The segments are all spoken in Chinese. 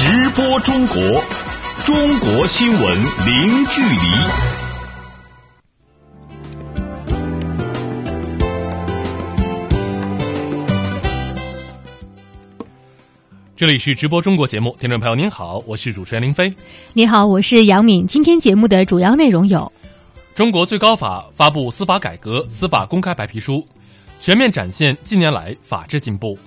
直播中国，中国新闻零距离。这里是直播中国节目，听众朋友您好，我是主持人林飞。你好，我是杨敏。今天节目的主要内容有：中国最高法发布司法改革司法公开白皮书，全面展现近年来法治进步。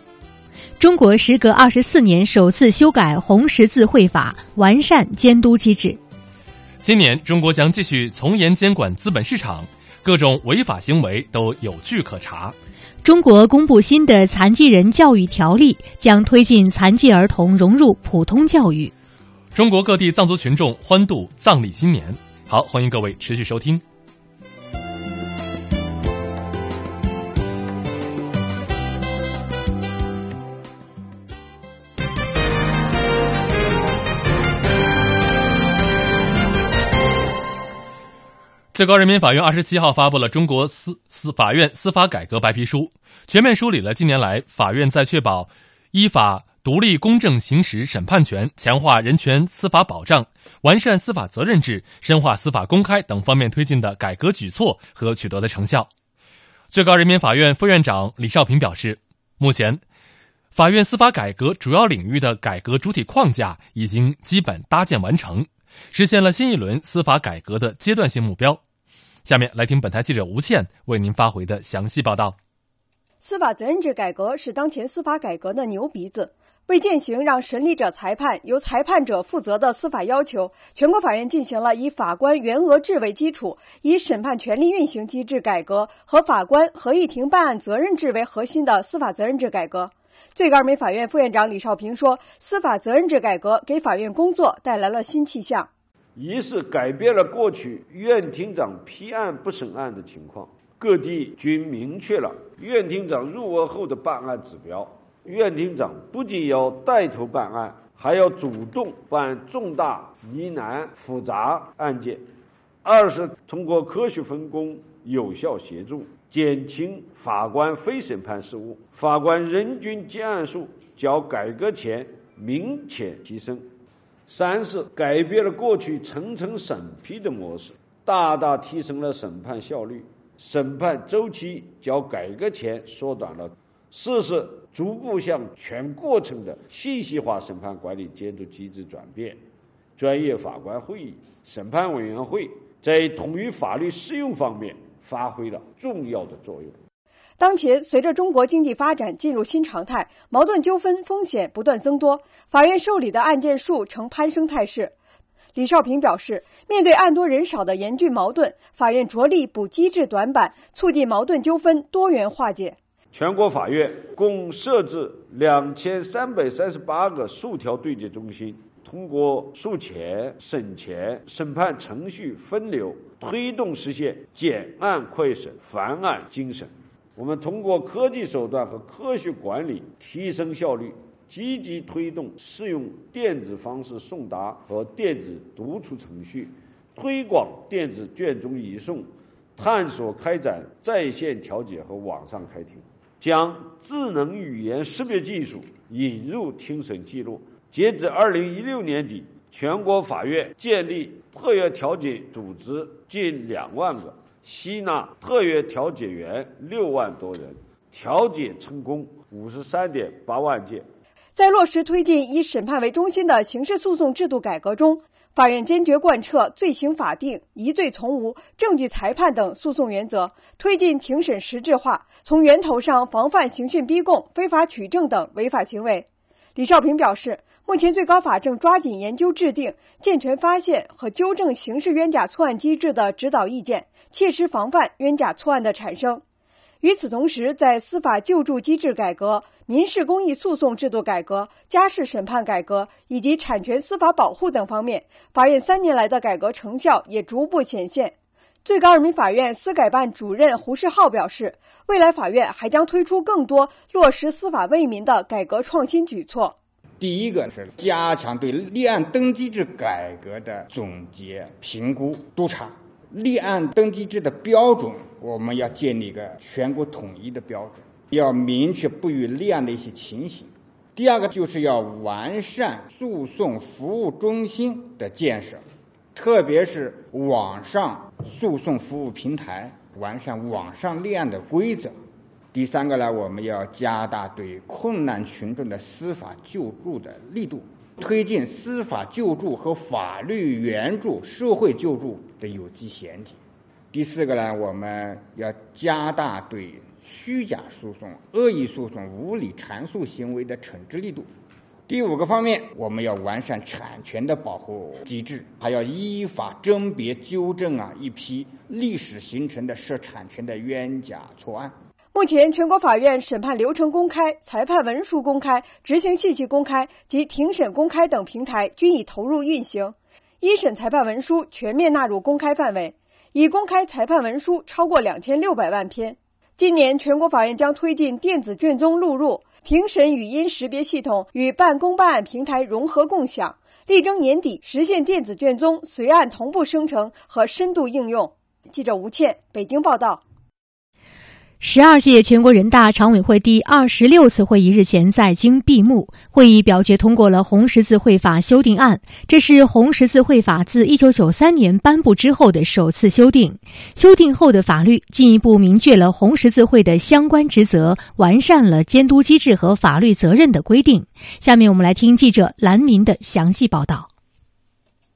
中国时隔二十四年首次修改红十字会法，完善监督机制。今年，中国将继续从严监管资本市场，各种违法行为都有据可查。中国公布新的残疾人教育条例，将推进残疾儿童融入普通教育。中国各地藏族群众欢度藏历新年。好，欢迎各位持续收听。最高人民法院二十七号发布了《中国司司法院司法改革白皮书》，全面梳理了近年来法院在确保依法独立公正行使审判权、强化人权司法保障、完善司法责任制、深化司法公开等方面推进的改革举措和取得的成效。最高人民法院副院长李少平表示，目前，法院司法改革主要领域的改革主体框架已经基本搭建完成，实现了新一轮司法改革的阶段性目标。下面来听本台记者吴倩为您发回的详细报道。司法责任制改革是当前司法改革的牛鼻子。为践行让审理者裁判、由裁判者负责的司法要求，全国法院进行了以法官员额制为基础、以审判权力运行机制改革和法官合议庭办案责任制为核心的司法责任制改革。最高人民法院副院长李少平说：“司法责任制改革给法院工作带来了新气象。”一是改变了过去院庭长批案不审案的情况，各地均明确了院庭长入额后的办案指标。院庭长不仅要带头办案，还要主动办重大疑难复杂案件。二是通过科学分工，有效协助，减轻法官非审判事务，法官人均结案数较改革前明显提升。三是改变了过去层层审批的模式，大大提升了审判效率，审判周期较改革前缩短了。四是逐步向全过程的信息化审判管理监督机制转变，专业法官会议、审判委员会在统一法律适用方面发挥了重要的作用。当前，随着中国经济发展进入新常态，矛盾纠纷风险不断增多，法院受理的案件数呈攀升态势。李少平表示，面对案多人少的严峻矛盾，法院着力补机制短板，促进矛盾纠纷多元化解。全国法院共设置两千三百三十八个诉调对接中心，通过诉前、审前、审判程序分流，推动实现简案快审、繁案精审。我们通过科技手段和科学管理提升效率，积极推动适用电子方式送达和电子读出程序，推广电子卷宗移送，探索开展在线调解和网上开庭，将智能语言识别技术引入庭审记录。截至二零一六年底，全国法院建立特约调解组织近两万个。吸纳特约调解员六万多人，调解成功五十三点八万件。在落实推进以审判为中心的刑事诉讼制度改革中，法院坚决贯彻罪刑法定、疑罪从无、证据裁判等诉讼原则，推进庭审实质化，从源头上防范刑讯逼供、非法取证等违法行为。李少平表示。目前，最高法正抓紧研究制定健全发现和纠正刑事冤假错案机制的指导意见，切实防范冤假错案的产生。与此同时，在司法救助机制改革、民事公益诉讼制度改革、家事审判改革以及产权司法保护等方面，法院三年来的改革成效也逐步显现。最高人民法院司改办主任胡世浩表示，未来法院还将推出更多落实司法为民的改革创新举措。第一个是加强对立案登记制改革的总结、评估、督查。立案登记制的标准，我们要建立一个全国统一的标准，要明确不予立案的一些情形。第二个就是要完善诉讼服务中心的建设，特别是网上诉讼服务平台，完善网上立案的规则。第三个呢，我们要加大对困难群众的司法救助的力度，推进司法救助和法律援助、社会救助的有机衔接。第四个呢，我们要加大对虚假诉讼、恶意诉讼、无理缠诉行为的惩治力度。第五个方面，我们要完善产权的保护机制，还要依法甄别纠正啊一批历史形成的涉产权的冤假错案。目前，全国法院审判流程公开、裁判文书公开、执行信息公开及庭审公开等平台均已投入运行，一审裁判文书全面纳入公开范围，已公开裁判文书超过两千六百万篇。今年，全国法院将推进电子卷宗录入、庭审语音识别系统与办公办案平台融合共享，力争年底实现电子卷宗随案同步生成和深度应用。记者吴倩，北京报道。十二届全国人大常委会第二十六次会议日前在京闭幕，会议表决通过了《红十字会法》修订案，这是《红十字会法》自一九九三年颁布之后的首次修订。修订后的法律进一步明确了红十字会的相关职责，完善了监督机制和法律责任的规定。下面我们来听记者兰明的详细报道。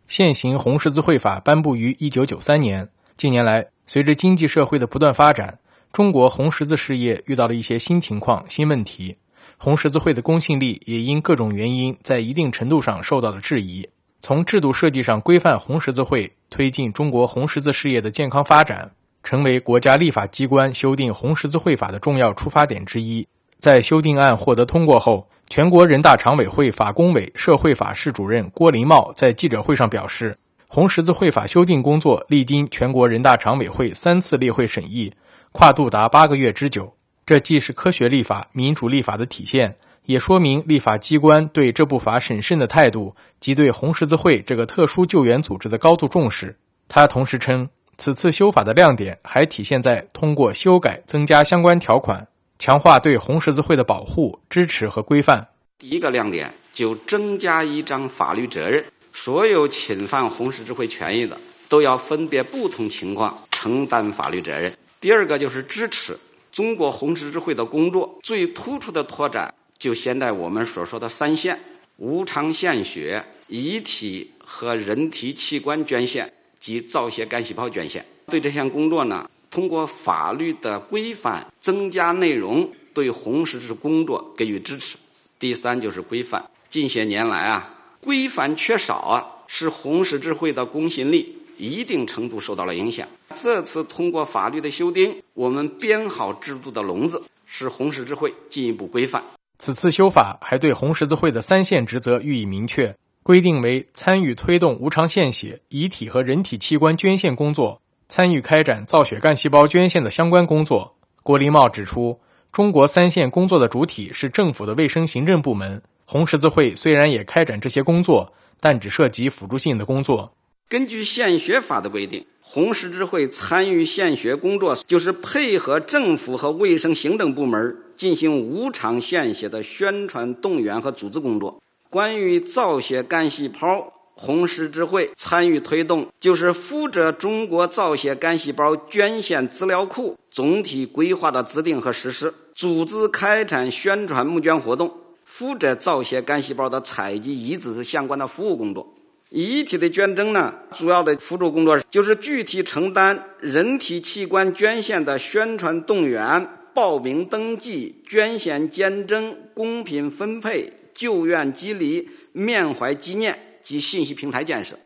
现行红十字会法颁布于一九九三年，近年来随着经济社会的不断发展。中国红十字事业遇到了一些新情况、新问题，红十字会的公信力也因各种原因在一定程度上受到了质疑。从制度设计上规范红十字会，推进中国红十字事业的健康发展，成为国家立法机关修订红十字会法的重要出发点之一。在修订案获得通过后，全国人大常委会法工委社会法室主任郭林茂在记者会上表示，红十字会法修订工作历经全国人大常委会三次例会审议。跨度达八个月之久，这既是科学立法、民主立法的体现，也说明立法机关对这部法审慎的态度及对红十字会这个特殊救援组织的高度重视。他同时称，此次修法的亮点还体现在通过修改增加相关条款，强化对红十字会的保护、支持和规范。第一个亮点就增加一张法律责任，所有侵犯红十字会权益的都要分别不同情况承担法律责任。第二个就是支持中国红十字会的工作，最突出的拓展就现在我们所说的三线：无偿献血、遗体和人体器官捐献及造血干细胞捐献。对这项工作呢，通过法律的规范增加内容，对红十字工作给予支持。第三就是规范。近些年来啊，规范缺少啊，是红十字会的公信力。一定程度受到了影响。这次通过法律的修订，我们编好制度的笼子，使红十字会进一步规范。此次修法还对红十字会的三线职责予以明确，规定为参与推动无偿献血、遗体和人体器官捐献工作，参与开展造血干细胞捐献的相关工作。郭林茂指出，中国三线工作的主体是政府的卫生行政部门，红十字会虽然也开展这些工作，但只涉及辅助性的工作。根据献血法的规定，红十字会参与献血工作，就是配合政府和卫生行政部门进行无偿献血的宣传、动员和组织工作。关于造血干细胞，红十字会参与推动，就是负责中国造血干细胞捐献资料库总体规划的制定和实施，组织开展宣传募捐活动，负责造血干细胞的采集、移植相关的服务工作。遗体的捐赠呢，主要的辅助工作就是具体承担人体器官捐献的宣传动员、报名登记、捐献捐赠、公平分配、救援激励、缅怀纪念及信息平台建设。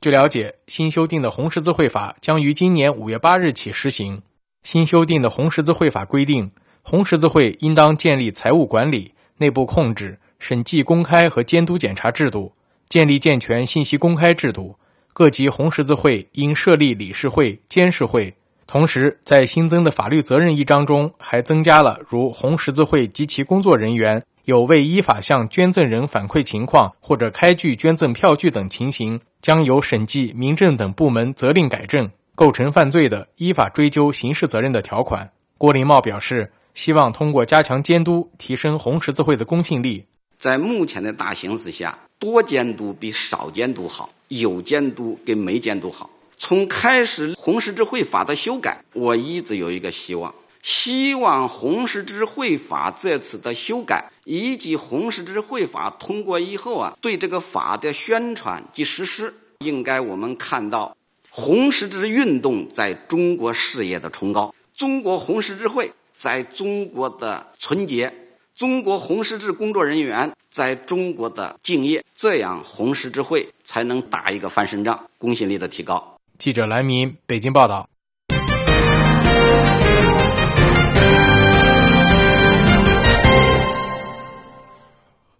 据了解，新修订的红十字会法将于今年五月八日起实行。新修订的红十字会法规定，红十字会应当建立财务管理、内部控制、审计公开和监督检查制度。建立健全信息公开制度，各级红十字会应设立理事会、监事会。同时，在新增的法律责任一章中，还增加了如红十字会及其工作人员有未依法向捐赠人反馈情况或者开具捐赠票据等情形，将由审计、民政等部门责令改正，构成犯罪的，依法追究刑事责任的条款。郭林茂表示，希望通过加强监督，提升红十字会的公信力。在目前的大形势下，多监督比少监督好，有监督跟没监督好。从开始红十字会法的修改，我一直有一个希望，希望红十字会法这次的修改以及红十字会法通过以后啊，对这个法的宣传及实施，应该我们看到红十字运动在中国事业的崇高，中国红十字会在中国的纯洁。中国红十字工作人员在中国的敬业，这样红十字会才能打一个翻身仗，公信力的提高。记者蓝明北京报道。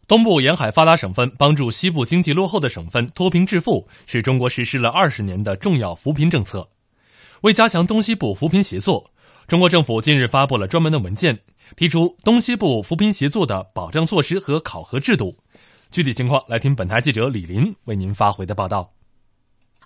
东部沿海发达省份帮助西部经济落后的省份脱贫致富，是中国实施了二十年的重要扶贫政策。为加强东西部扶贫协作，中国政府近日发布了专门的文件。提出东西部扶贫协作的保障措施和考核制度，具体情况来听本台记者李林为您发回的报道。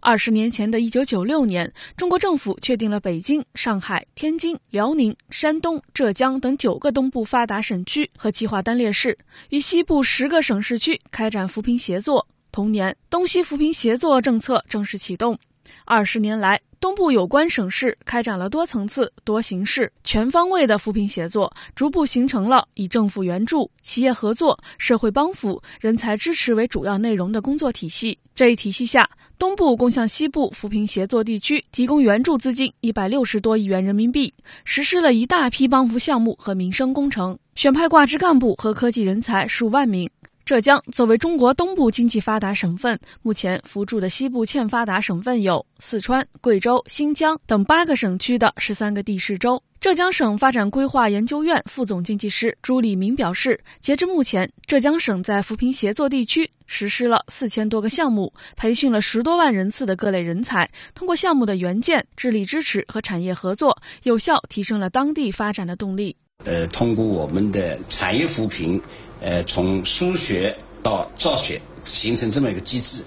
二十年前的一九九六年，中国政府确定了北京、上海、天津、辽宁、山东、浙江等九个东部发达省区和计划单列市，与西部十个省市区开展扶贫协作。同年，东西扶贫协作政策正式启动。二十年来，东部有关省市开展了多层次、多形式、全方位的扶贫协作，逐步形成了以政府援助、企业合作、社会帮扶、人才支持为主要内容的工作体系。这一体系下，东部共向西部扶贫协作地区提供援助资金一百六十多亿元人民币，实施了一大批帮扶项目和民生工程，选派挂职干部和科技人才数万名。浙江作为中国东部经济发达省份，目前扶助的西部欠发达省份有四川、贵州、新疆等八个省区的十三个地市州。浙江省发展规划研究院副总经济师朱立明表示，截至目前，浙江省在扶贫协作地区实施了四千多个项目，培训了十多万人次的各类人才，通过项目的援建、智力支持和产业合作，有效提升了当地发展的动力。呃，通过我们的产业扶贫。呃，从输血到造血，形成这么一个机制，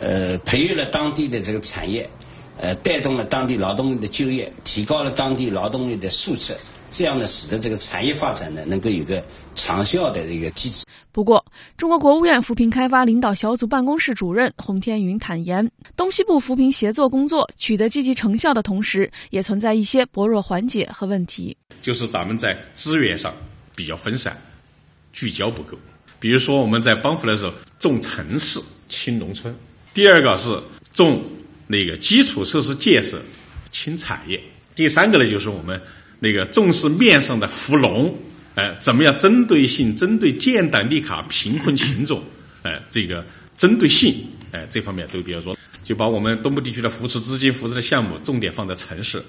呃，培育了当地的这个产业，呃，带动了当地劳动力的就业，提高了当地劳动力的素质，这样呢，使得这个产业发展呢，能够有个长效的一个机制。不过，中国国务院扶贫开发领导小组办公室主任洪天云坦言，东西部扶贫协作工作取得积极成效的同时，也存在一些薄弱环节和问题，就是咱们在资源上比较分散。聚焦不够，比如说我们在帮扶的时候重城市轻农村，第二个是重那个基础设施建设轻产业，第三个呢就是我们那个重视面上的扶农，哎，怎么样针对性针对建档立卡贫困群众，哎，这个针对性，哎，这方面都比较弱，就把我们东部地区的扶持资金、扶持的项目重点放在城市，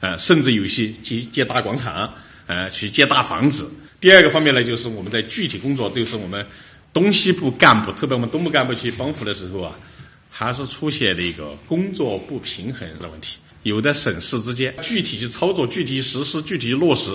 呃，甚至有些去建大广场，呃，去建大房子。第二个方面呢，就是我们在具体工作，就是我们东西部干部，特别我们东部干部去帮扶的时候啊，还是出现了一个工作不平衡的问题。有的省市之间具体去操作、具体实施、具体落实，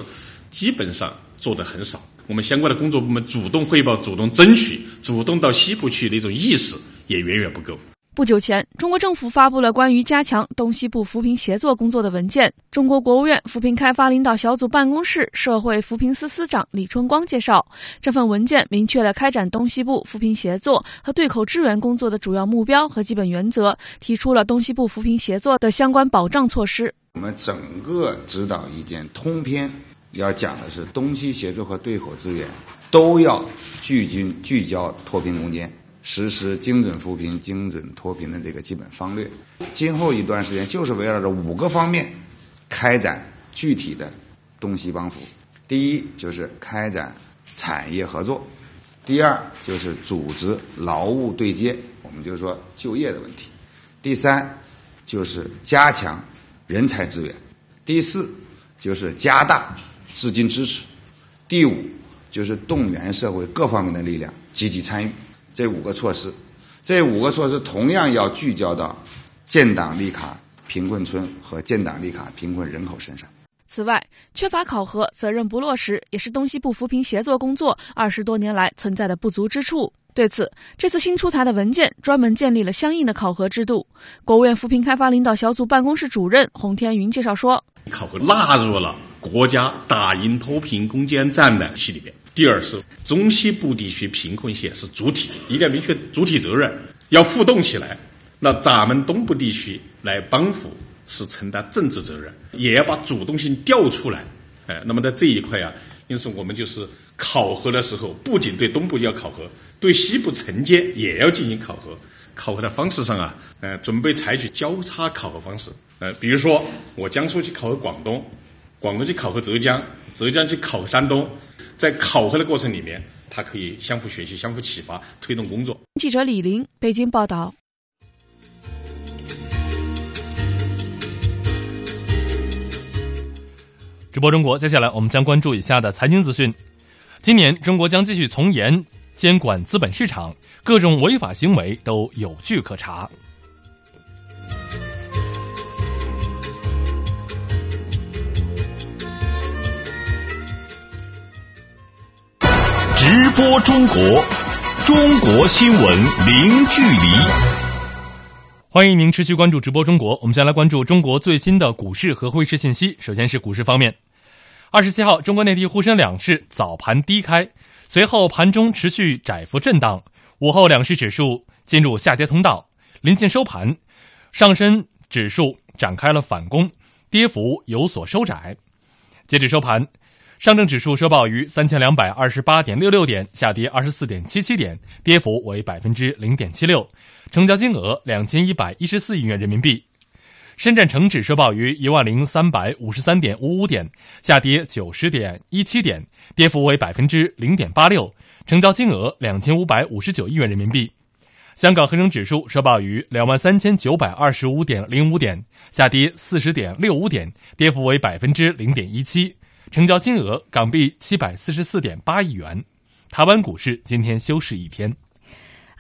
基本上做的很少。我们相关的工作部门主动汇报、主动争取、主动到西部去的一种意识也远远不够。不久前，中国政府发布了关于加强东西部扶贫协作工作的文件。中国国务院扶贫开发领导小组办公室社会扶贫司司长李春光介绍，这份文件明确了开展东西部扶贫协作和对口支援工作的主要目标和基本原则，提出了东西部扶贫协作的相关保障措施。我们整个指导意见通篇要讲的是，东西协作和对口支援都要聚精聚焦脱贫攻坚。实施精准扶贫、精准脱贫的这个基本方略，今后一段时间就是围绕着五个方面开展具体的东西帮扶。第一就是开展产业合作，第二就是组织劳务对接，我们就说就业的问题；第三就是加强人才资源；第四就是加大资金支持；第五就是动员社会各方面的力量积极参与。这五个措施，这五个措施同样要聚焦到建档立卡贫困村和建档立卡贫困人口身上。此外，缺乏考核、责任不落实，也是东西部扶贫协作工作二十多年来存在的不足之处。对此，这次新出台的文件专门建立了相应的考核制度。国务院扶贫开发领导小组办公室主任洪天云介绍说：“考核纳入了国家打赢脱贫攻坚战的系里边。”第二是中西部地区贫困县是主体，一定要明确主体责任，要互动起来。那咱们东部地区来帮扶是承担政治责任，也要把主动性调出来。哎，那么在这一块啊，因此我们就是考核的时候，不仅对东部要考核，对西部承接也要进行考核。考核的方式上啊，呃，准备采取交叉考核方式。呃，比如说我江苏去考核广东，广东去考核浙江，浙江去考核山东。在考核的过程里面，它可以相互学习、相互启发，推动工作。记者李林，北京报道。直播中国，接下来我们将关注以下的财经资讯。今年，中国将继续从严监管资本市场，各种违法行为都有据可查。直播中国，中国新闻零距离。欢迎您持续关注直播中国。我们先来关注中国最新的股市和汇市信息。首先是股市方面，二十七号，中国内地沪深两市早盘低开，随后盘中持续窄幅震荡，午后两市指数进入下跌通道。临近收盘，上升指数展开了反攻，跌幅有所收窄。截止收盘。上证指数收报于三千两百二十八点六六点，下跌二十四点七七点，跌幅为百分之零点七六，成交金额两千一百一十四亿元人民币。深圳成指收报于一万零三百五十三点五五点，下跌九十点一七点，跌幅为百分之零点八六，成交金额两千五百五十九亿元人民币。香港恒生指数收报于两万三千九百二十五点零五点，下跌四十点六五点，跌幅为百分之零点一七。成交金额港币七百四十四点八亿元，台湾股市今天休市一天。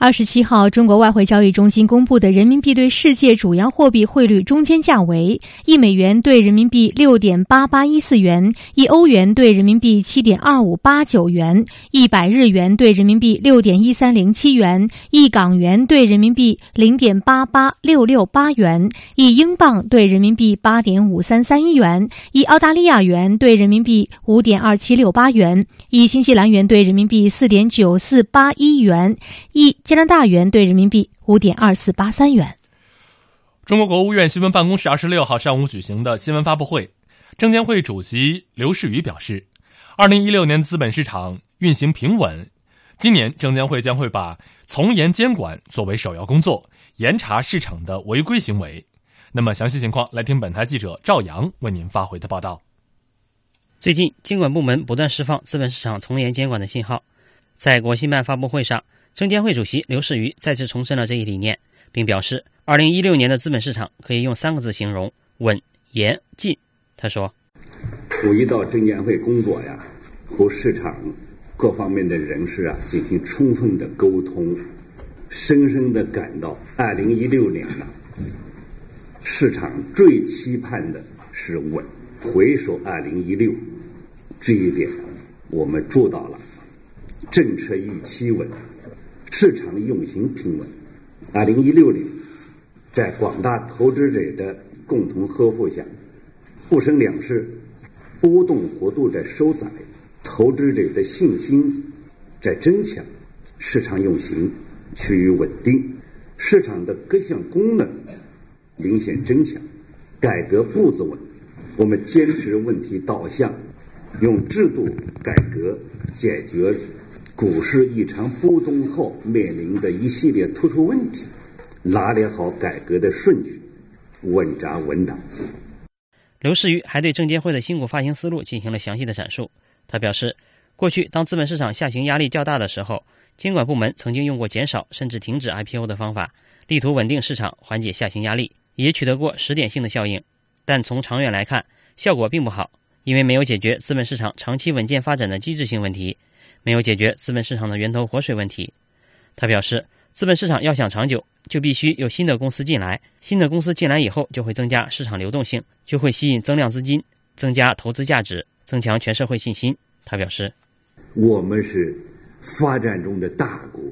二十七号，中国外汇交易中心公布的人民币对世界主要货币汇率中间价为：一美元兑人民币六点八八一四元，一欧元兑人民币七点二五八九元，一百日元兑人民币六点一三零七元，一港元兑人民币零点八八六六八元，一英镑兑人民币八点五三三一元，一澳大利亚元兑人民币五点二七六八元，一新西兰元兑人民币四点九四八一元，一。拿大元兑人民币五点二四八三元。中国国务院新闻办公室二十六号上午举行的新闻发布会，证监会主席刘士余表示，二零一六年资本市场运行平稳，今年证监会将会把从严监管作为首要工作，严查市场的违规行为。那么详细情况，来听本台记者赵阳为您发回的报道。最近，监管部门不断释放资本市场从严监管的信号，在国新办发布会上。证监会主席刘士余再次重申了这一理念，并表示，二零一六年的资本市场可以用三个字形容：稳、严、进。他说：“五一到证监会工作呀，和市场各方面的人士啊进行充分的沟通，深深的感到，二零一六年呢，市场最期盼的是稳。回首二零一六，这一点我们做到了，政策预期稳。”市场运行平稳。二零一六年，在广大投资者的共同呵护下，沪深两市波动幅度在收窄，投资者的信心在增强，市场运行趋于稳定，市场的各项功能明显增强，改革步子稳。我们坚持问题导向，用制度改革解决。股市异常波动后面临的一系列突出问题，拿捏好改革的顺序，稳扎稳打。刘士余还对证监会的新股发行思路进行了详细的阐述。他表示，过去当资本市场下行压力较大的时候，监管部门曾经用过减少甚至停止 IPO 的方法，力图稳定市场，缓解下行压力，也取得过时点性的效应。但从长远来看，效果并不好，因为没有解决资本市场长期稳健发展的机制性问题。没有解决资本市场的源头活水问题，他表示，资本市场要想长久，就必须有新的公司进来，新的公司进来以后，就会增加市场流动性，就会吸引增量资金，增加投资价值，增强全社会信心。他表示，我们是发展中的大国，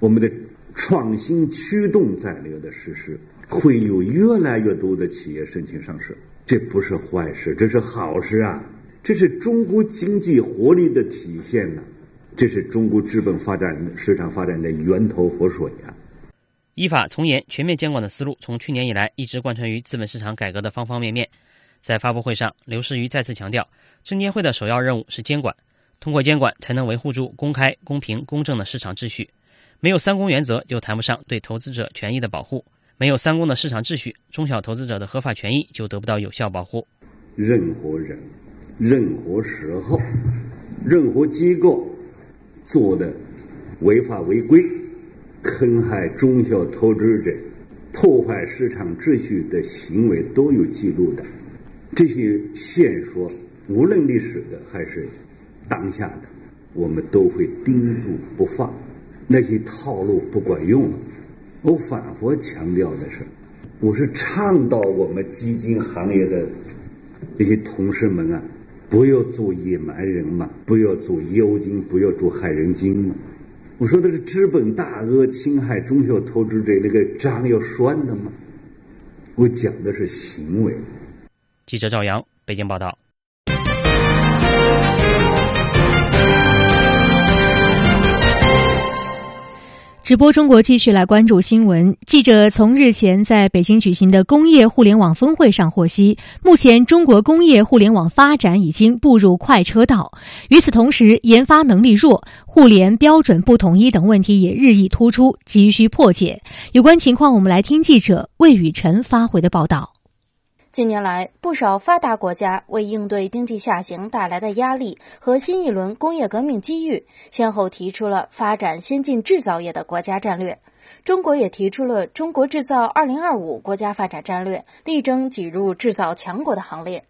我们的创新驱动战略的实施，会有越来越多的企业申请上市，这不是坏事，这是好事啊，这是中国经济活力的体现呢。这是中国资本发展市场发展的源头活水啊！依法从严、全面监管的思路，从去年以来一直贯穿于资本市场改革的方方面面。在发布会上，刘士余再次强调，证监会的首要任务是监管，通过监管才能维护住公开、公平、公正的市场秩序。没有三公原则，就谈不上对投资者权益的保护；没有三公的市场秩序，中小投资者的合法权益就得不到有效保护。任何人、任何时候、任何机构做的违法违规、坑害中小投资者、破坏市场秩序的行为都有记录的。这些线索，无论历史的还是当下的，我们都会盯住不放。那些套路不管用了。我反复强调的是，我是倡导我们基金行业的这些同事们啊，不要做野蛮人嘛，不要做妖精，不要做害人精嘛。我说的是资本大鳄侵害中小投资者，那个账要算的嘛。我讲的是行为。记者赵阳，北京报道。直播中国继续来关注新闻。记者从日前在北京举行的工业互联网峰会上获悉，目前中国工业互联网发展已经步入快车道。与此同时，研发能力弱、互联标准不统一等问题也日益突出，急需破解。有关情况，我们来听记者魏雨辰发回的报道。近年来，不少发达国家为应对经济下行带来的压力和新一轮工业革命机遇，先后提出了发展先进制造业的国家战略。中国也提出了“中国制造 2025” 国家发展战略，力争挤入制造强国的行列。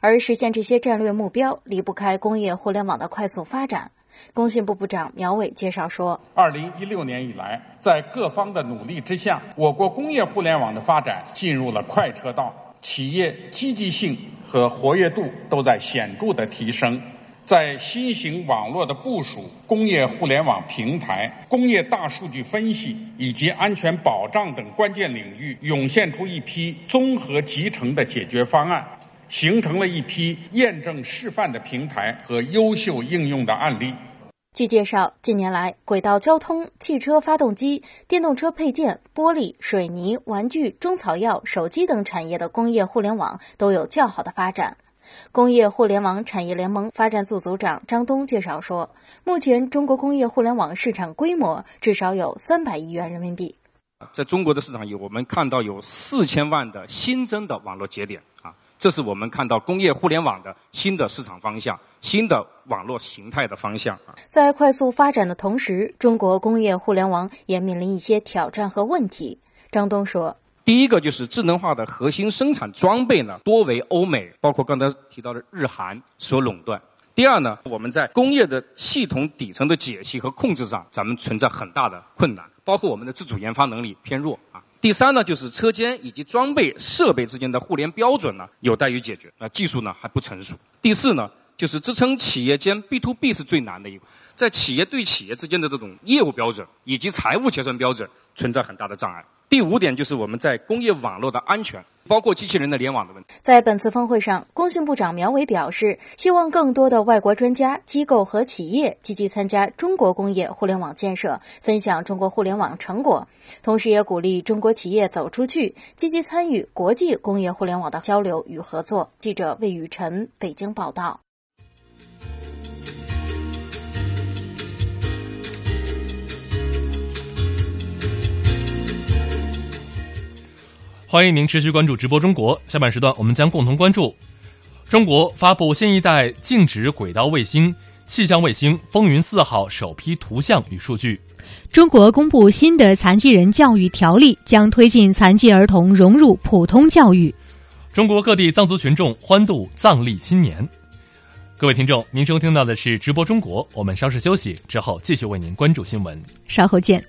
而实现这些战略目标，离不开工业互联网的快速发展。工信部部长苗伟介绍说：“2016 年以来，在各方的努力之下，我国工业互联网的发展进入了快车道。”企业积极性和活跃度都在显著的提升，在新型网络的部署、工业互联网平台、工业大数据分析以及安全保障等关键领域，涌现出一批综合集成的解决方案，形成了一批验证示范的平台和优秀应用的案例。据介绍，近年来，轨道交通、汽车发动机、电动车配件、玻璃、水泥、玩具、中草药、手机等产业的工业互联网都有较好的发展。工业互联网产业联盟发展组组长张东介绍说，目前中国工业互联网市场规模至少有三百亿元人民币。在中国的市场里，我们看到有四千万的新增的网络节点啊。这是我们看到工业互联网的新的市场方向、新的网络形态的方向啊。在快速发展的同时，中国工业互联网也面临一些挑战和问题。张东说：“第一个就是智能化的核心生产装备呢，多为欧美，包括刚才提到的日韩所垄断。第二呢，我们在工业的系统底层的解析和控制上，咱们存在很大的困难，包括我们的自主研发能力偏弱啊。”第三呢，就是车间以及装备设备之间的互联标准呢，有待于解决。那技术呢还不成熟。第四呢，就是支撑企业间 B to B 是最难的一个，在企业对企业之间的这种业务标准以及财务结算标准存在很大的障碍。第五点就是我们在工业网络的安全，包括机器人的联网的问题。在本次峰会上，工信部长苗伟表示，希望更多的外国专家、机构和企业积极参加中国工业互联网建设，分享中国互联网成果，同时也鼓励中国企业走出去，积极参与国际工业互联网的交流与合作。记者魏雨辰，北京报道。欢迎您持续关注直播中国。下半时段，我们将共同关注：中国发布新一代静止轨道卫星气象卫星“风云四号”首批图像与数据；中国公布新的残疾人教育条例，将推进残疾儿童融入普通教育；中国各地藏族群众欢度藏历新年。各位听众，您收听到的是直播中国。我们稍事休息之后，继续为您关注新闻。稍后见。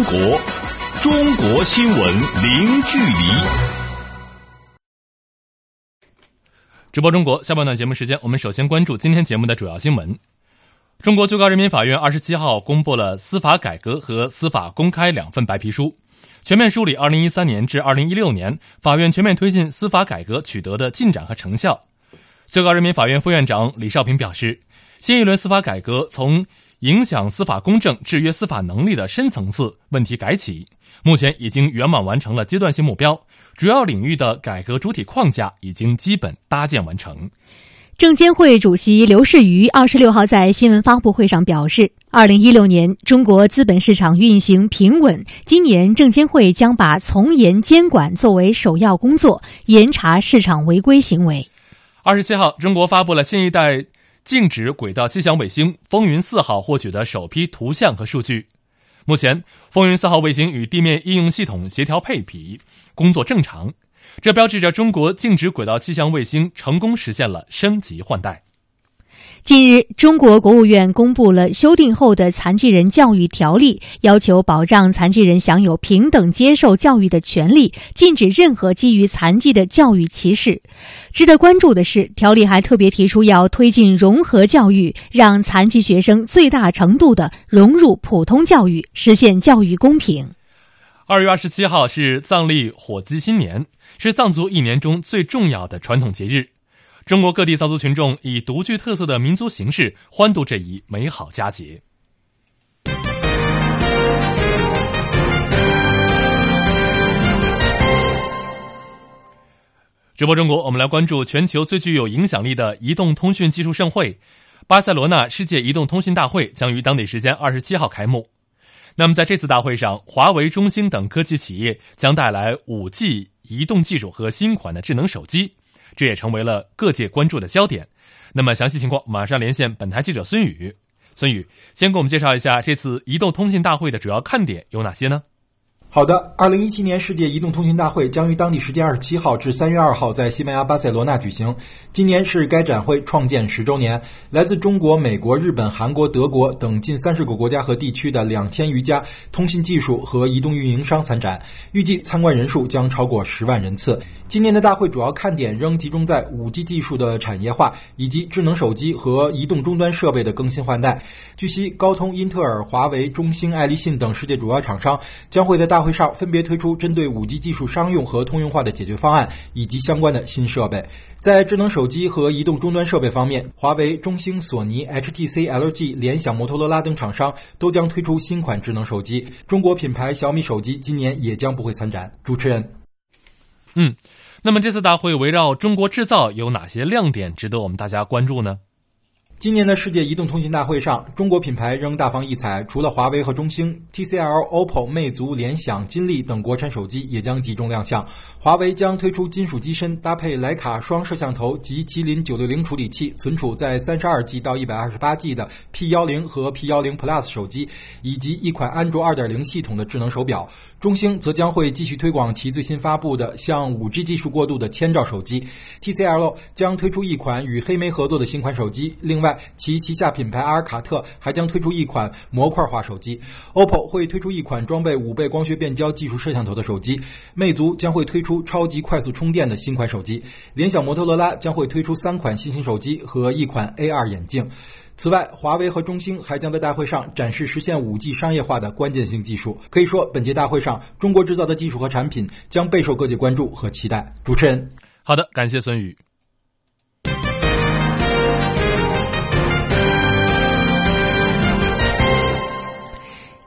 中国，中国新闻零距离。直播中国下半段节目时间，我们首先关注今天节目的主要新闻。中国最高人民法院二十七号公布了司法改革和司法公开两份白皮书，全面梳理二零一三年至二零一六年法院全面推进司法改革取得的进展和成效。最高人民法院副院长李少平表示，新一轮司法改革从影响司法公正、制约司法能力的深层次问题改起，目前已经圆满完成了阶段性目标，主要领域的改革主体框架已经基本搭建完成。证监会主席刘士余二十六号在新闻发布会上表示，二零一六年中国资本市场运行平稳，今年证监会将把从严监管作为首要工作，严查市场违规行为。二十七号，中国发布了新一代静止轨道气象卫星“风云四号”获取的首批图像和数据。目前，“风云四号”卫星与地面应用系统协调配比，工作正常，这标志着中国静止轨道气象卫星成功实现了升级换代。近日，中国国务院公布了修订后的《残疾人教育条例》，要求保障残疾人享有平等接受教育的权利，禁止任何基于残疾的教育歧视。值得关注的是，条例还特别提出要推进融合教育，让残疾学生最大程度的融入普通教育，实现教育公平。二月二十七号是藏历火鸡新年，是藏族一年中最重要的传统节日。中国各地藏族群众以独具特色的民族形式欢度这一美好佳节。直播中国，我们来关注全球最具有影响力的移动通讯技术盛会——巴塞罗那世界移动通信大会将于当地时间二十七号开幕。那么，在这次大会上，华为、中兴等科技企业将带来五 G 移动技术和新款的智能手机。这也成为了各界关注的焦点。那么详细情况，马上连线本台记者孙宇。孙宇，先给我们介绍一下这次移动通信大会的主要看点有哪些呢？好的，二零一七年世界移动通信大会将于当地时间二十七号至三月二号在西班牙巴塞罗那举行。今年是该展会创建十周年，来自中国、美国、日本、韩国、德国等近三十个国家和地区的两千余家通信技术和移动运营商参展，预计参观人数将超过十万人次。今年的大会主要看点仍集中在五 G 技术的产业化以及智能手机和移动终端设备的更新换代。据悉，高通、英特尔、华为、中兴、爱立信等世界主要厂商将会在大大会上分别推出针对五 G 技术商用和通用化的解决方案以及相关的新设备。在智能手机和移动终端设备方面，华为、中兴、索尼、HTC、LG、联想、摩托罗拉等厂商都将推出新款智能手机。中国品牌小米手机今年也将不会参展。主持人，嗯。那么这次大会围绕中国制造有哪些亮点值得我们大家关注呢？今年的世界移动通信大会上，中国品牌仍大放异彩。除了华为和中兴，TCL、OPPO、魅族、联想、金立等国产手机也将集中亮相。华为将推出金属机身，搭配徕卡双摄像头及麒麟九六零处理器，存储在三十二 G 到一百二十八 G 的 P 幺零和 P 幺零 Plus 手机，以及一款安卓二点零系统的智能手表。中兴则将会继续推广其最新发布的向五 G 技术过渡的千兆手机。TCL 将推出一款与黑莓合作的新款手机。另外，其旗下品牌阿尔卡特还将推出一款模块化手机，OPPO 会推出一款装备五倍光学变焦技术摄像头的手机，魅族将会推出超级快速充电的新款手机，联想、摩托罗拉将会推出三款新型手机和一款 AR 眼镜。此外，华为和中兴还将在大会上展示实现五 G 商业化的关键性技术。可以说，本届大会上中国制造的技术和产品将备受各界关注和期待。主持人，好的，感谢孙宇。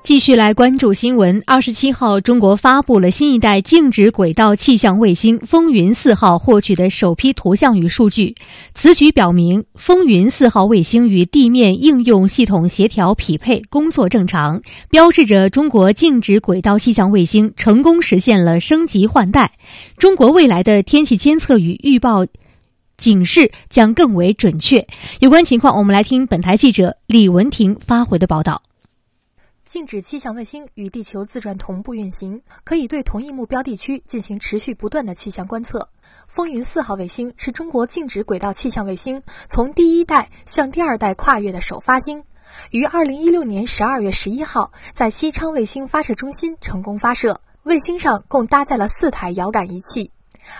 继续来关注新闻。二十七号，中国发布了新一代静止轨道气象卫星“风云四号”获取的首批图像与数据。此举表明，“风云四号”卫星与地面应用系统协调匹配，工作正常，标志着中国静止轨道气象卫星成功实现了升级换代。中国未来的天气监测与预报警示将更为准确。有关情况，我们来听本台记者李文婷发回的报道。静止气象卫星与地球自转同步运行，可以对同一目标地区进行持续不断的气象观测。风云四号卫星是中国静止轨道气象卫星从第一代向第二代跨越的首发星。于二零一六年十二月十一号在西昌卫星发射中心成功发射。卫星上共搭载了四台遥感仪器。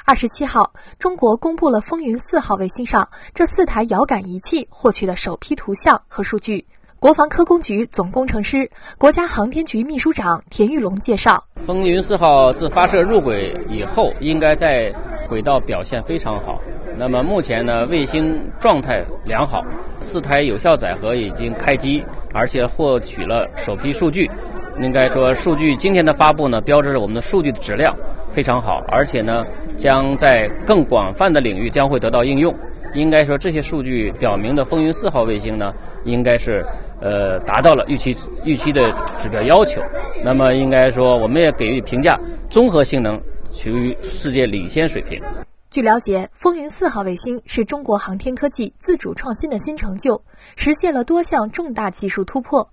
二十七号，中国公布了风云四号卫星上这四台遥感仪器获取的首批图像和数据。国防科工局总工程师、国家航天局秘书长田玉龙介绍：风云四号自发射入轨以后，应该在轨道表现非常好。那么目前呢，卫星状态良好，四台有效载荷已经开机，而且获取了首批数据。应该说，数据今天的发布呢，标志着我们的数据的质量非常好，而且呢，将在更广泛的领域将会得到应用。应该说，这些数据表明的风云四号卫星呢，应该是呃达到了预期预期的指标要求。那么，应该说，我们也给予评价，综合性能处于世界领先水平。据了解，风云四号卫星是中国航天科技自主创新的新成就，实现了多项重大技术突破。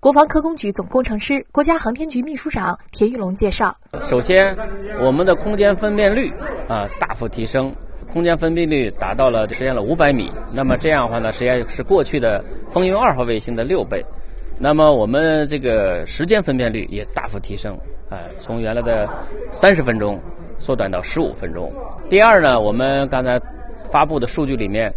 国防科工局总工程师、国家航天局秘书长田玉龙介绍：首先，我们的空间分辨率啊大幅提升，空间分辨率达到了实现了五百米。那么这样的话呢，实际上是过去的风云二号卫星的六倍。那么我们这个时间分辨率也大幅提升，啊，从原来的三十分钟缩短到十五分钟。第二呢，我们刚才发布的数据里面，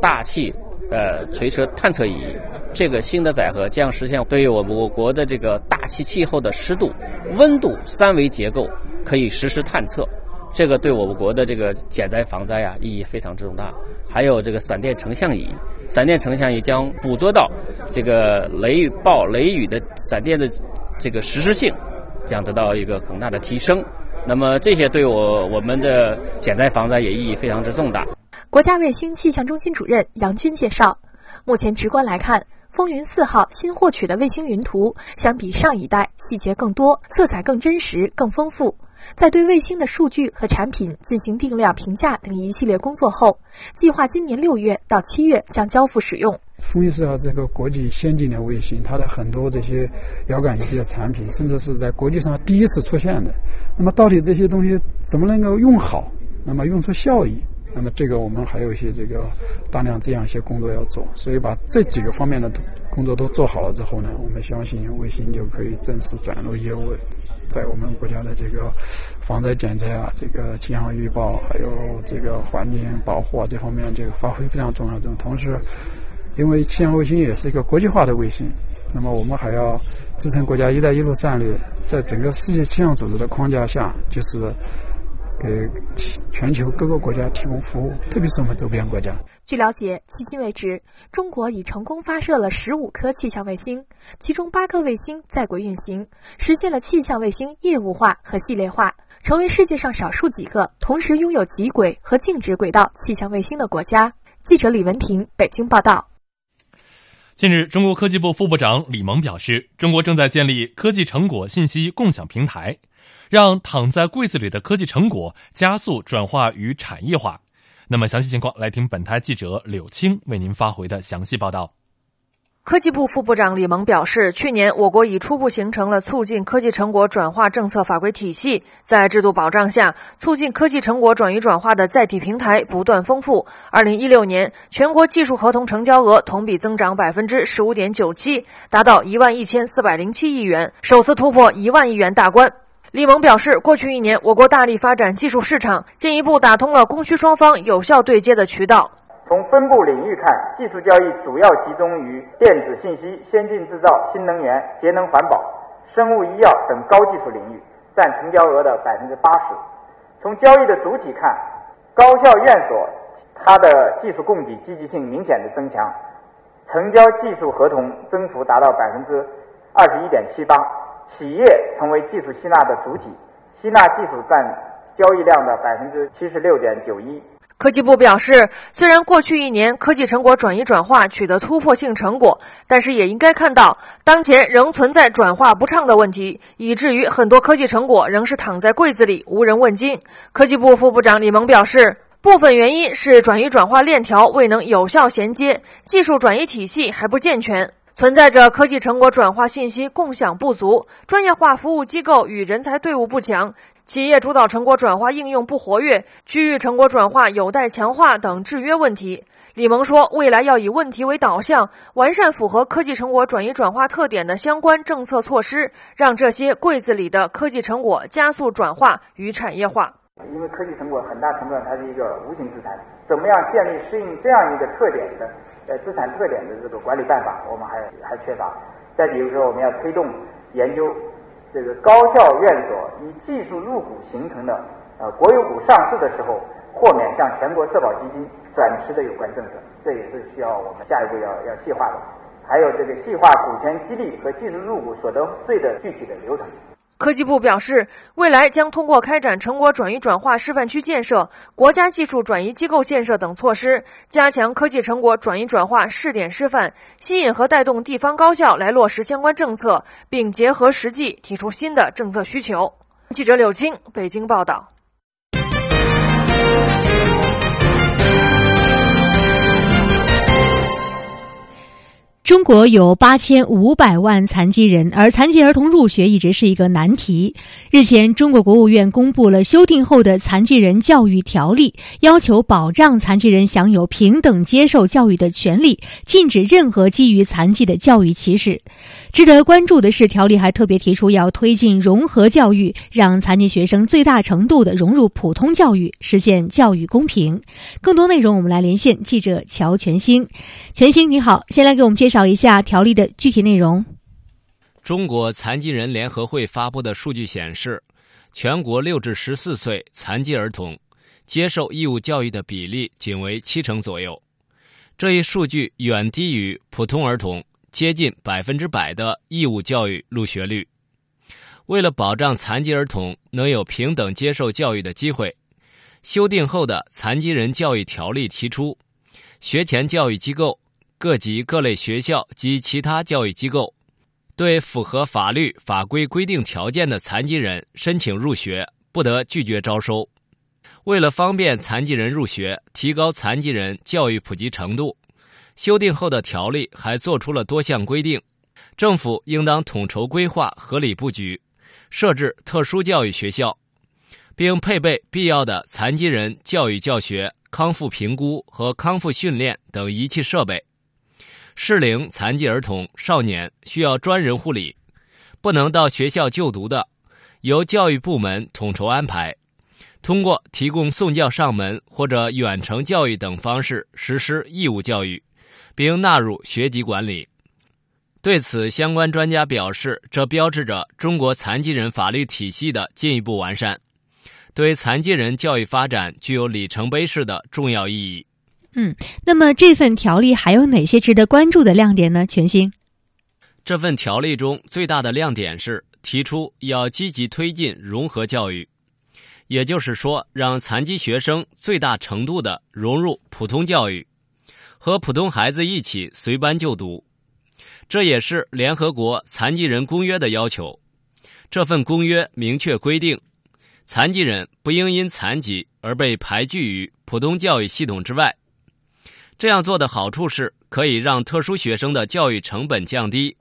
大气。呃，垂直探测仪这个新的载荷将实现对于我我国的这个大气气候的湿度、温度三维结构可以实时探测，这个对我国的这个减灾防灾啊意义非常之重大。还有这个闪电成像仪，闪电成像仪将捕捉到这个雷雨暴、雷雨的闪电的这个实时性，将得到一个很大的提升。那么这些对我我们的减灾防灾也意义非常之重大。国家卫星气象中心主任杨军介绍，目前直观来看，风云四号新获取的卫星云图相比上一代细节更多，色彩更真实、更丰富。在对卫星的数据和产品进行定量评价等一系列工作后，计划今年六月到七月将交付使用。风云四号这个国际先进的卫星，它的很多这些遥感仪器的产品，甚至是在国际上第一次出现的。那么，到底这些东西怎么能够用好？那么用出效益？那么这个我们还有一些这个大量这样一些工作要做，所以把这几个方面的工作都做好了之后呢，我们相信卫星就可以正式转入业务，在我们国家的这个防灾减灾啊、这个气象预报还有这个环境保护啊这方面，这个发挥非常重要的。同时，因为气象卫星也是一个国际化的卫星，那么我们还要支撑国家“一带一路”战略，在整个世界气象组织的框架下，就是。给全球各个国家提供服务，特别是我们周边国家。据了解，迄今为止，中国已成功发射了十五颗气象卫星，其中八颗卫星在轨运行，实现了气象卫星业务化和系列化，成为世界上少数几个同时拥有极轨和静止轨道气象卫星的国家。记者李文婷北京报道。近日，中国科技部副部长李萌表示，中国正在建立科技成果信息共享平台。让躺在柜子里的科技成果加速转化与产业化。那么，详细情况来听本台记者柳青为您发回的详细报道。科技部副部长李萌表示，去年我国已初步形成了促进科技成果转化政策法规体系，在制度保障下，促进科技成果转移转化的载体平台不断丰富。二零一六年，全国技术合同成交额同比增长百分之十五点九七，达到一万一千四百零七亿元，首次突破一万亿元大关。李萌表示，过去一年，我国大力发展技术市场，进一步打通了供需双方有效对接的渠道。从分布领域看，技术交易主要集中于电子信息、先进制造、新能源、节能环保、生物医药等高技术领域，占成交额的百分之八十。从交易的主体看，高校院所它的技术供给积极性明显的增强，成交技术合同增幅达到百分之二十一点七八。企业成为技术吸纳的主体，吸纳技术占交易量的百分之七十六点九一。科技部表示，虽然过去一年科技成果转移转化取得突破性成果，但是也应该看到，当前仍存在转化不畅的问题，以至于很多科技成果仍是躺在柜子里无人问津。科技部副部长李萌表示，部分原因是转移转化链条未能有效衔接，技术转移体系还不健全。存在着科技成果转化信息共享不足、专业化服务机构与人才队伍不强、企业主导成果转化应用不活跃、区域成果转化有待强化等制约问题。李萌说，未来要以问题为导向，完善符合科技成果转移转化特点的相关政策措施，让这些柜子里的科技成果加速转化与产业化。因为科技成果很大程度上它是一个无形资产，怎么样建立适应这样一个特点的呃资产特点的这个管理办法，我们还还缺乏。再比如说，我们要推动研究这个高校院所以技术入股形成的呃国有股上市的时候。豁免向全国社保基金转持的有关政策，这也是需要我们下一步要要细化的。还有这个细化股权激励和技术入股所得税的具体的流程。科技部表示，未来将通过开展成果转移转化示范区建设、国家技术转移机构建设等措施，加强科技成果转移转化试点示范，吸引和带动地方高校来落实相关政策，并结合实际提出新的政策需求。记者柳青北京报道。中国有八千五百万残疾人，而残疾儿童入学一直是一个难题。日前，中国国务院公布了修订后的《残疾人教育条例》，要求保障残疾人享有平等接受教育的权利，禁止任何基于残疾的教育歧视。值得关注的是，条例还特别提出要推进融合教育，让残疾学生最大程度的融入普通教育，实现教育公平。更多内容，我们来连线记者乔全兴。全兴，你好，先来给我们介绍。一下条例的具体内容。中国残疾人联合会发布的数据显示，全国六至十四岁残疾儿童接受义务教育的比例仅为七成左右，这一数据远低于普通儿童接近百分之百的义务教育入学率。为了保障残疾儿童能有平等接受教育的机会，修订后的《残疾人教育条例》提出，学前教育机构。各级各类学校及其他教育机构，对符合法律法规规定条件的残疾人申请入学，不得拒绝招收。为了方便残疾人入学，提高残疾人教育普及程度，修订后的条例还作出了多项规定。政府应当统筹规划、合理布局，设置特殊教育学校，并配备必要的残疾人教育教学、康复评估和康复训练等仪器设备。适龄残疾儿童、少年需要专人护理，不能到学校就读的，由教育部门统筹安排，通过提供送教上门或者远程教育等方式实施义务教育，并纳入学籍管理。对此，相关专家表示，这标志着中国残疾人法律体系的进一步完善，对残疾人教育发展具有里程碑式的重要意义。嗯，那么这份条例还有哪些值得关注的亮点呢？全新，这份条例中最大的亮点是提出要积极推进融合教育，也就是说，让残疾学生最大程度的融入普通教育，和普通孩子一起随班就读。这也是联合国残疾人公约的要求。这份公约明确规定，残疾人不应因残疾而被排拒于普通教育系统之外。这样做的好处是，可以让特殊学生的教育成本降低，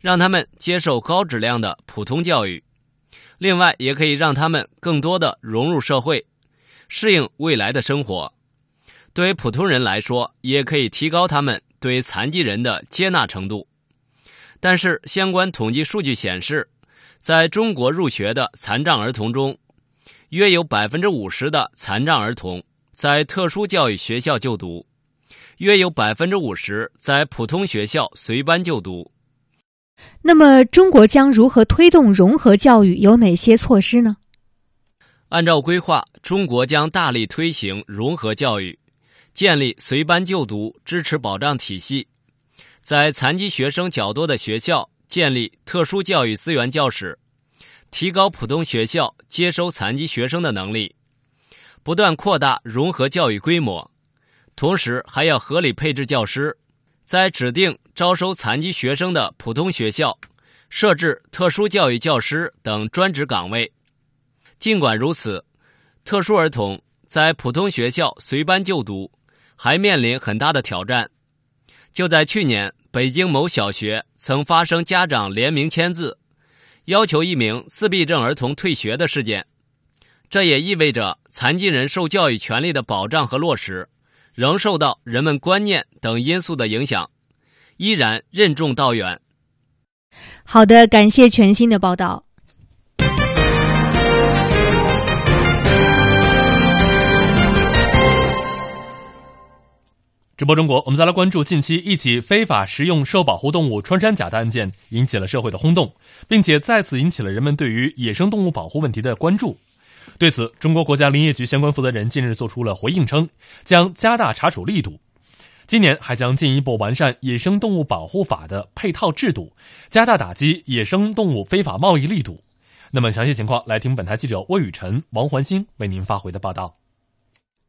让他们接受高质量的普通教育；另外，也可以让他们更多的融入社会，适应未来的生活。对于普通人来说，也可以提高他们对残疾人的接纳程度。但是，相关统计数据显示，在中国入学的残障儿童中，约有百分之五十的残障儿童在特殊教育学校就读。约有百分之五十在普通学校随班就读。那么，中国将如何推动融合教育？有哪些措施呢？按照规划，中国将大力推行融合教育，建立随班就读支持保障体系，在残疾学生较多的学校建立特殊教育资源教室，提高普通学校接收残疾学生的能力，不断扩大融合教育规模。同时，还要合理配置教师，在指定招收残疾学生的普通学校设置特殊教育教师等专职岗位。尽管如此，特殊儿童在普通学校随班就读，还面临很大的挑战。就在去年，北京某小学曾发生家长联名签字，要求一名自闭症儿童退学的事件。这也意味着残疾人受教育权利的保障和落实。仍受到人们观念等因素的影响，依然任重道远。好的，感谢全新的报道。直播中国，我们再来关注近期一起非法食用受保护动物穿山甲的案件，引起了社会的轰动，并且再次引起了人们对于野生动物保护问题的关注。对此，中国国家林业局相关负责人近日做出了回应，称将加大查处力度，今年还将进一步完善野生动物保护法的配套制度，加大打击野生动物非法贸易力度。那么，详细情况来听本台记者魏雨辰、王环星为您发回的报道。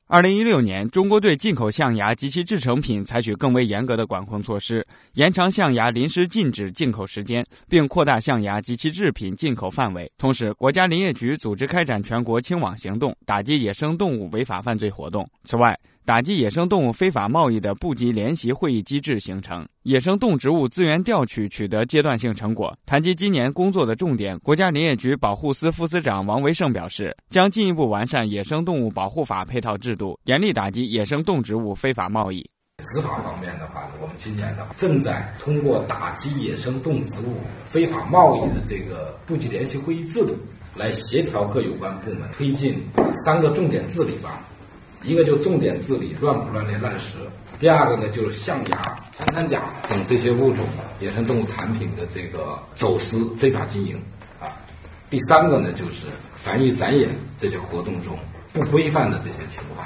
二零一六年，中国对进口象牙及其制成品采取更为严格的管控措施，延长象牙临时禁止进口时间，并扩大象牙及其制品进口范围。同时，国家林业局组织开展全国清网行动，打击野生动物违法犯罪活动。此外，打击野生动物非法贸易的部级联席会议机制形成，野生动植物资源调取取得阶段性成果。谈及今年工作的重点，国家林业局保护司副司长王维胜表示，将进一步完善野生动物保护法配套制度，严厉打击野生动植物非法贸易。执法方面的话，我们今年的正在通过打击野生动植物非法贸易的这个部级联席会议制度，来协调各有关部门推进三个重点治理吧。一个就重点治理乱捕乱猎滥食，第二个呢就是象牙、穿山甲等这些物种野生动物产品的这个走私非法经营，啊，第三个呢就是繁育展演这些活动中不规范的这些情况。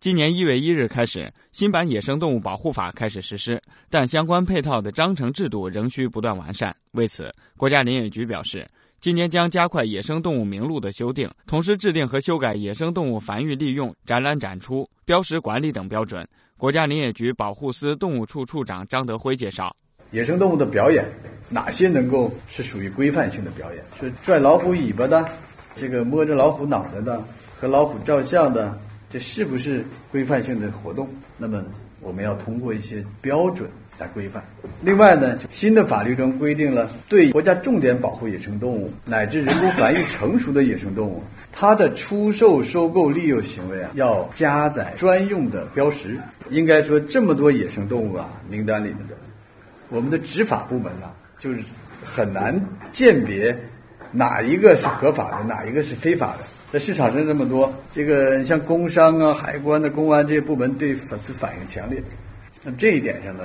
今年一月一日开始，新版野生动物保护法开始实施，但相关配套的章程制度仍需不断完善。为此，国家林业局表示。今年将加快野生动物名录的修订，同时制定和修改野生动物繁育利用、展览展出、标识管理等标准。国家林业局保护司动物处处长张德辉介绍：野生动物的表演，哪些能够是属于规范性的表演？是拽老虎尾巴的，这个摸着老虎脑袋的，和老虎照相的，这是不是规范性的活动？那么我们要通过一些标准。来规范。另外呢，新的法律中规定了，对国家重点保护野生动物乃至人工繁育成熟的野生动物，它的出售、收购、利用行为啊，要加载专用的标识。应该说，这么多野生动物啊，名单里面的，我们的执法部门啊，就是很难鉴别哪一个是合法的，哪一个是非法的。在市场上这么多，这个像工商啊、海关的、公安这些部门对粉丝反应强烈。那这一点上呢？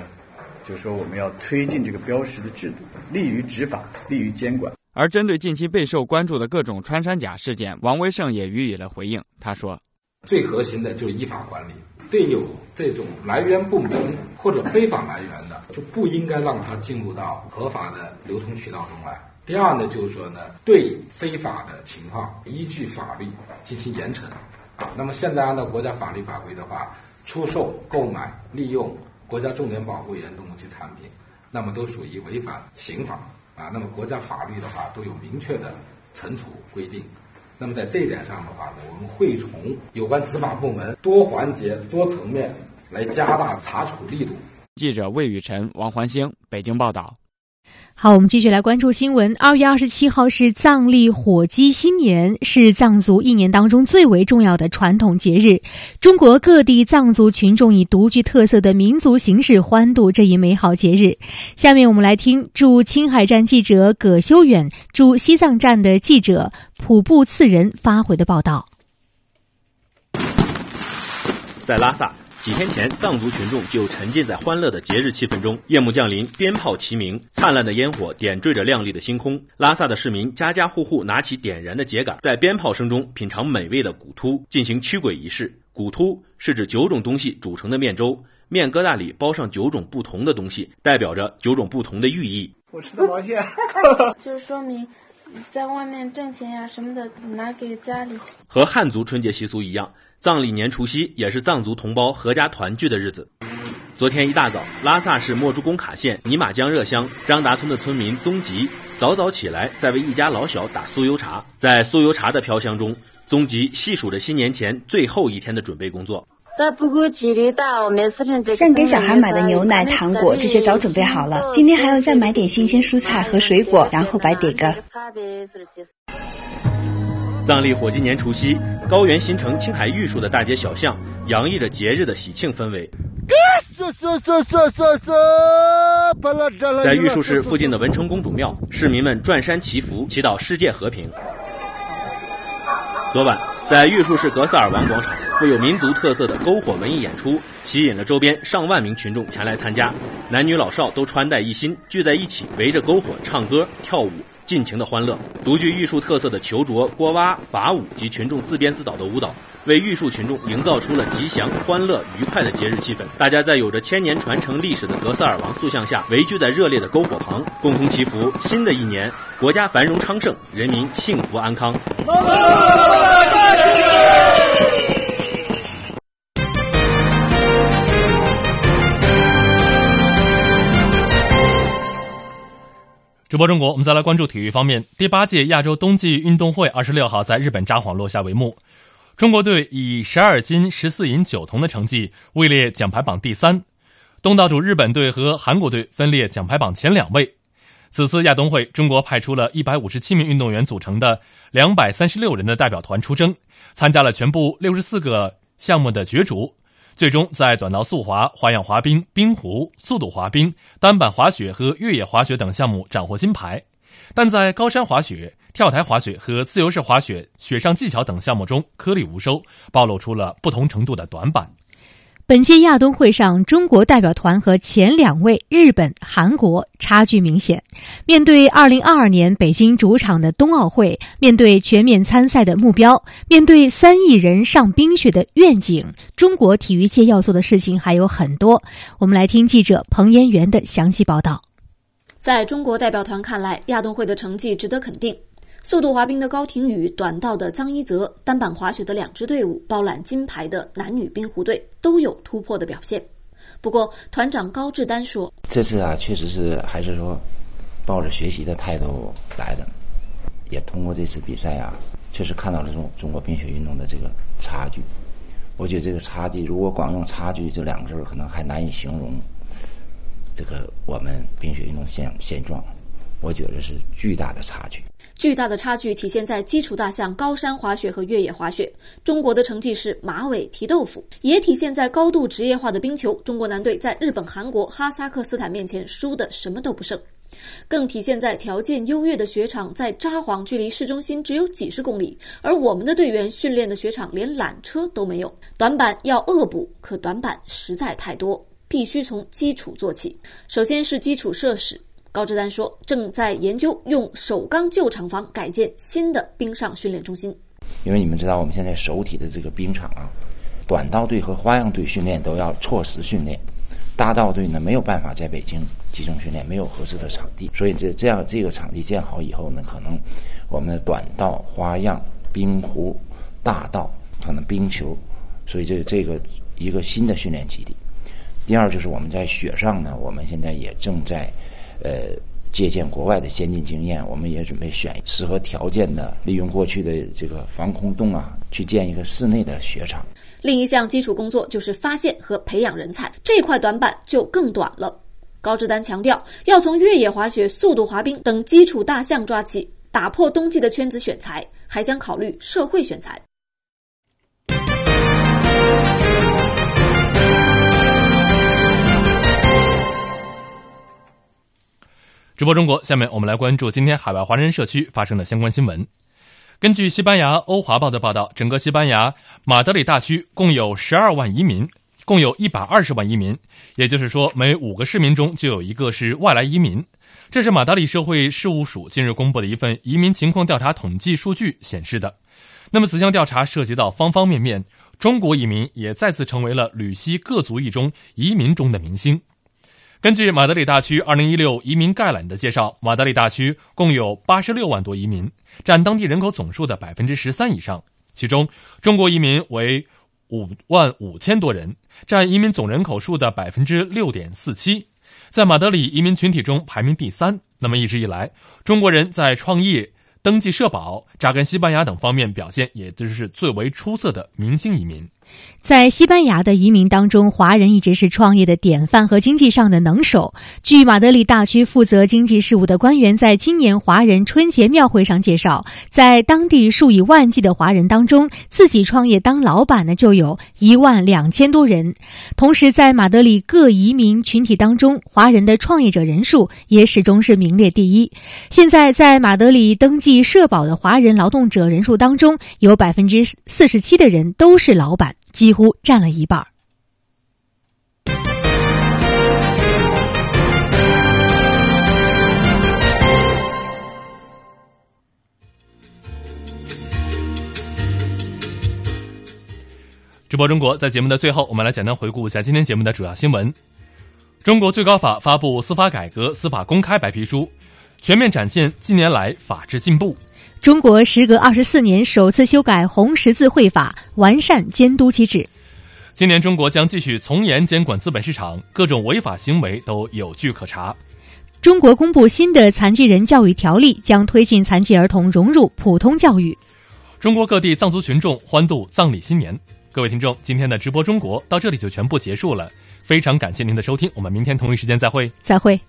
就是说，我们要推进这个标识的制度，利于执法，利于监管。而针对近期备受关注的各种穿山甲事件，王威胜也予以了回应。他说：“最核心的就是依法管理，对有这种来源不明或者非法来源的，就不应该让它进入到合法的流通渠道中来。第二呢，就是说呢，对非法的情况依据法律进行严惩。啊，那么现在按照国家法律法规的话，出售、购买、利用。”国家重点保护野生动物及产品，那么都属于违反刑法啊。那么国家法律的话都有明确的惩处规定。那么在这一点上的话呢，我们会从有关执法部门多环节、多层面来加大查处力度。记者魏雨辰、王环星，北京报道。好，我们继续来关注新闻。二月二十七号是藏历火鸡新年，是藏族一年当中最为重要的传统节日。中国各地藏族群众以独具特色的民族形式欢度这一美好节日。下面我们来听驻青海站记者葛修远、驻西藏站的记者普布次仁发回的报道。在拉萨。几天前，藏族群众就沉浸在欢乐的节日气氛中。夜幕降临，鞭炮齐鸣，灿烂的烟火点缀着亮丽的星空。拉萨的市民家家户户拿起点燃的秸秆，在鞭炮声中品尝美味的古突，进行驱鬼仪式。古突是指九种东西组成的面粥，面疙瘩里包上九种不同的东西，代表着九种不同的寓意。我吃的毛线，就是说明在外面挣钱呀什么的，拿给家里。和汉族春节习俗一样。藏历年除夕也是藏族同胞合家团聚的日子。昨天一大早，拉萨市墨竹工卡县尼玛江热乡张达村的村民宗吉早早起来，在为一家老小打酥油茶。在酥油茶的飘香中，宗吉细数着新年前最后一天的准备工作。像给小孩买的牛奶、糖果这些早准备好了，今天还要再买点新鲜蔬菜和水果，然后摆点个。藏历火鸡年除夕，高原新城青海玉树的大街小巷洋溢着节日的喜庆氛围。在玉树市附近的文成公主庙，市民们转山祈福，祈祷世界和平。昨晚，在玉树市格萨尔王广场，富有民族特色的篝火文艺演出吸引了周边上万名群众前来参加，男女老少都穿戴一新，聚在一起围着篝火唱歌跳舞。尽情的欢乐，独具玉树特色的球桌、锅挖、法舞及群众自编自导的舞蹈，为玉树群众营造出了吉祥、欢乐、愉快的节日气氛。大家在有着千年传承历史的格萨尔王塑像下，围聚在热烈的篝火旁，共同祈福新的一年国家繁荣昌盛，人民幸福安康。直播中国，我们再来关注体育方面。第八届亚洲冬季运动会二十六号在日本札幌落下帷幕，中国队以十二金十四银九铜的成绩位列奖牌榜第三，东道主日本队和韩国队分列奖牌榜前两位。此次亚冬会，中国派出了一百五十七名运动员组成的两百三十六人的代表团出征，参加了全部六十四个项目的角逐。最终在短道速滑、花样滑冰、冰壶、速度滑冰、单板滑雪和越野滑雪等项目斩获金牌，但在高山滑雪、跳台滑雪和自由式滑雪、雪上技巧等项目中颗粒无收，暴露出了不同程度的短板。本届亚冬会上，中国代表团和前两位日本、韩国差距明显。面对2022年北京主场的冬奥会，面对全面参赛的目标，面对三亿人上冰雪的愿景，中国体育界要做的事情还有很多。我们来听记者彭延元的详细报道。在中国代表团看来，亚冬会的成绩值得肯定。速度滑冰的高亭宇、短道的张一泽、单板滑雪的两支队伍包揽金牌的男女冰壶队都有突破的表现。不过，团长高志丹说：“这次啊，确实是还是说抱着学习的态度来的，也通过这次比赛啊，确实看到了中中国冰雪运动的这个差距。我觉得这个差距，如果光用差距这两个字，可能还难以形容这个我们冰雪运动现现状。我觉得是巨大的差距。”巨大的差距体现在基础大项高山滑雪和越野滑雪，中国的成绩是马尾提豆腐；也体现在高度职业化的冰球，中国男队在日本、韩国、哈萨克斯坦面前输的什么都不剩；更体现在条件优越的雪场，在札幌距离市中心只有几十公里，而我们的队员训练的雪场连缆车都没有。短板要恶补，可短板实在太多，必须从基础做起。首先是基础设施。高志丹说：“正在研究用首钢旧厂房改建新的冰上训练中心。因为你们知道，我们现在首体的这个冰场啊，短道队和花样队训练都要错时训练，大道队呢没有办法在北京集中训练，没有合适的场地。所以这这样这个场地建好以后呢，可能我们的短道、花样、冰壶、大道可能冰球，所以这这个一个新的训练基地。第二就是我们在雪上呢，我们现在也正在。”呃，借鉴国外的先进经验，我们也准备选适合条件的，利用过去的这个防空洞啊，去建一个室内的雪场。另一项基础工作就是发现和培养人才，这块短板就更短了。高志丹强调，要从越野滑雪、速度滑冰等基础大项抓起，打破冬季的圈子选材，还将考虑社会选材。直播中国，下面我们来关注今天海外华人社区发生的相关新闻。根据西班牙欧华报的报道，整个西班牙马德里大区共有十二万移民，共有一百二十万移民，也就是说，每五个市民中就有一个是外来移民。这是马德里社会事务署近日公布的一份移民情况调查统计数据显示的。那么，此项调查涉及到方方面面，中国移民也再次成为了吕西各族裔中移民中的明星。根据马德里大区二零一六移民概览的介绍，马德里大区共有八十六万多移民，占当地人口总数的百分之十三以上。其中，中国移民为五万五千多人，占移民总人口数的百分之六点四七，在马德里移民群体中排名第三。那么一直以来，中国人在创业、登记社保、扎根西班牙等方面表现，也就是最为出色的明星移民。在西班牙的移民当中，华人一直是创业的典范和经济上的能手。据马德里大区负责经济事务的官员在今年华人春节庙会上介绍，在当地数以万计的华人当中，自己创业当老板的就有一万两千多人。同时，在马德里各移民群体当中，华人的创业者人数也始终是名列第一。现在，在马德里登记社保的华人劳动者人数当中，有百分之四十七的人都是老板。几乎占了一半。直播中国，在节目的最后，我们来简单回顾一下今天节目的主要新闻。中国最高法发布司法改革、司法公开白皮书，全面展现近年来法治进步。中国时隔二十四年首次修改红十字会法，完善监督机制。今年，中国将继续从严监管资本市场，各种违法行为都有据可查。中国公布新的残疾人教育条例，将推进残疾儿童融入普通教育。中国各地藏族群众欢度藏历新年。各位听众，今天的直播中国到这里就全部结束了，非常感谢您的收听，我们明天同一时间再会。再会。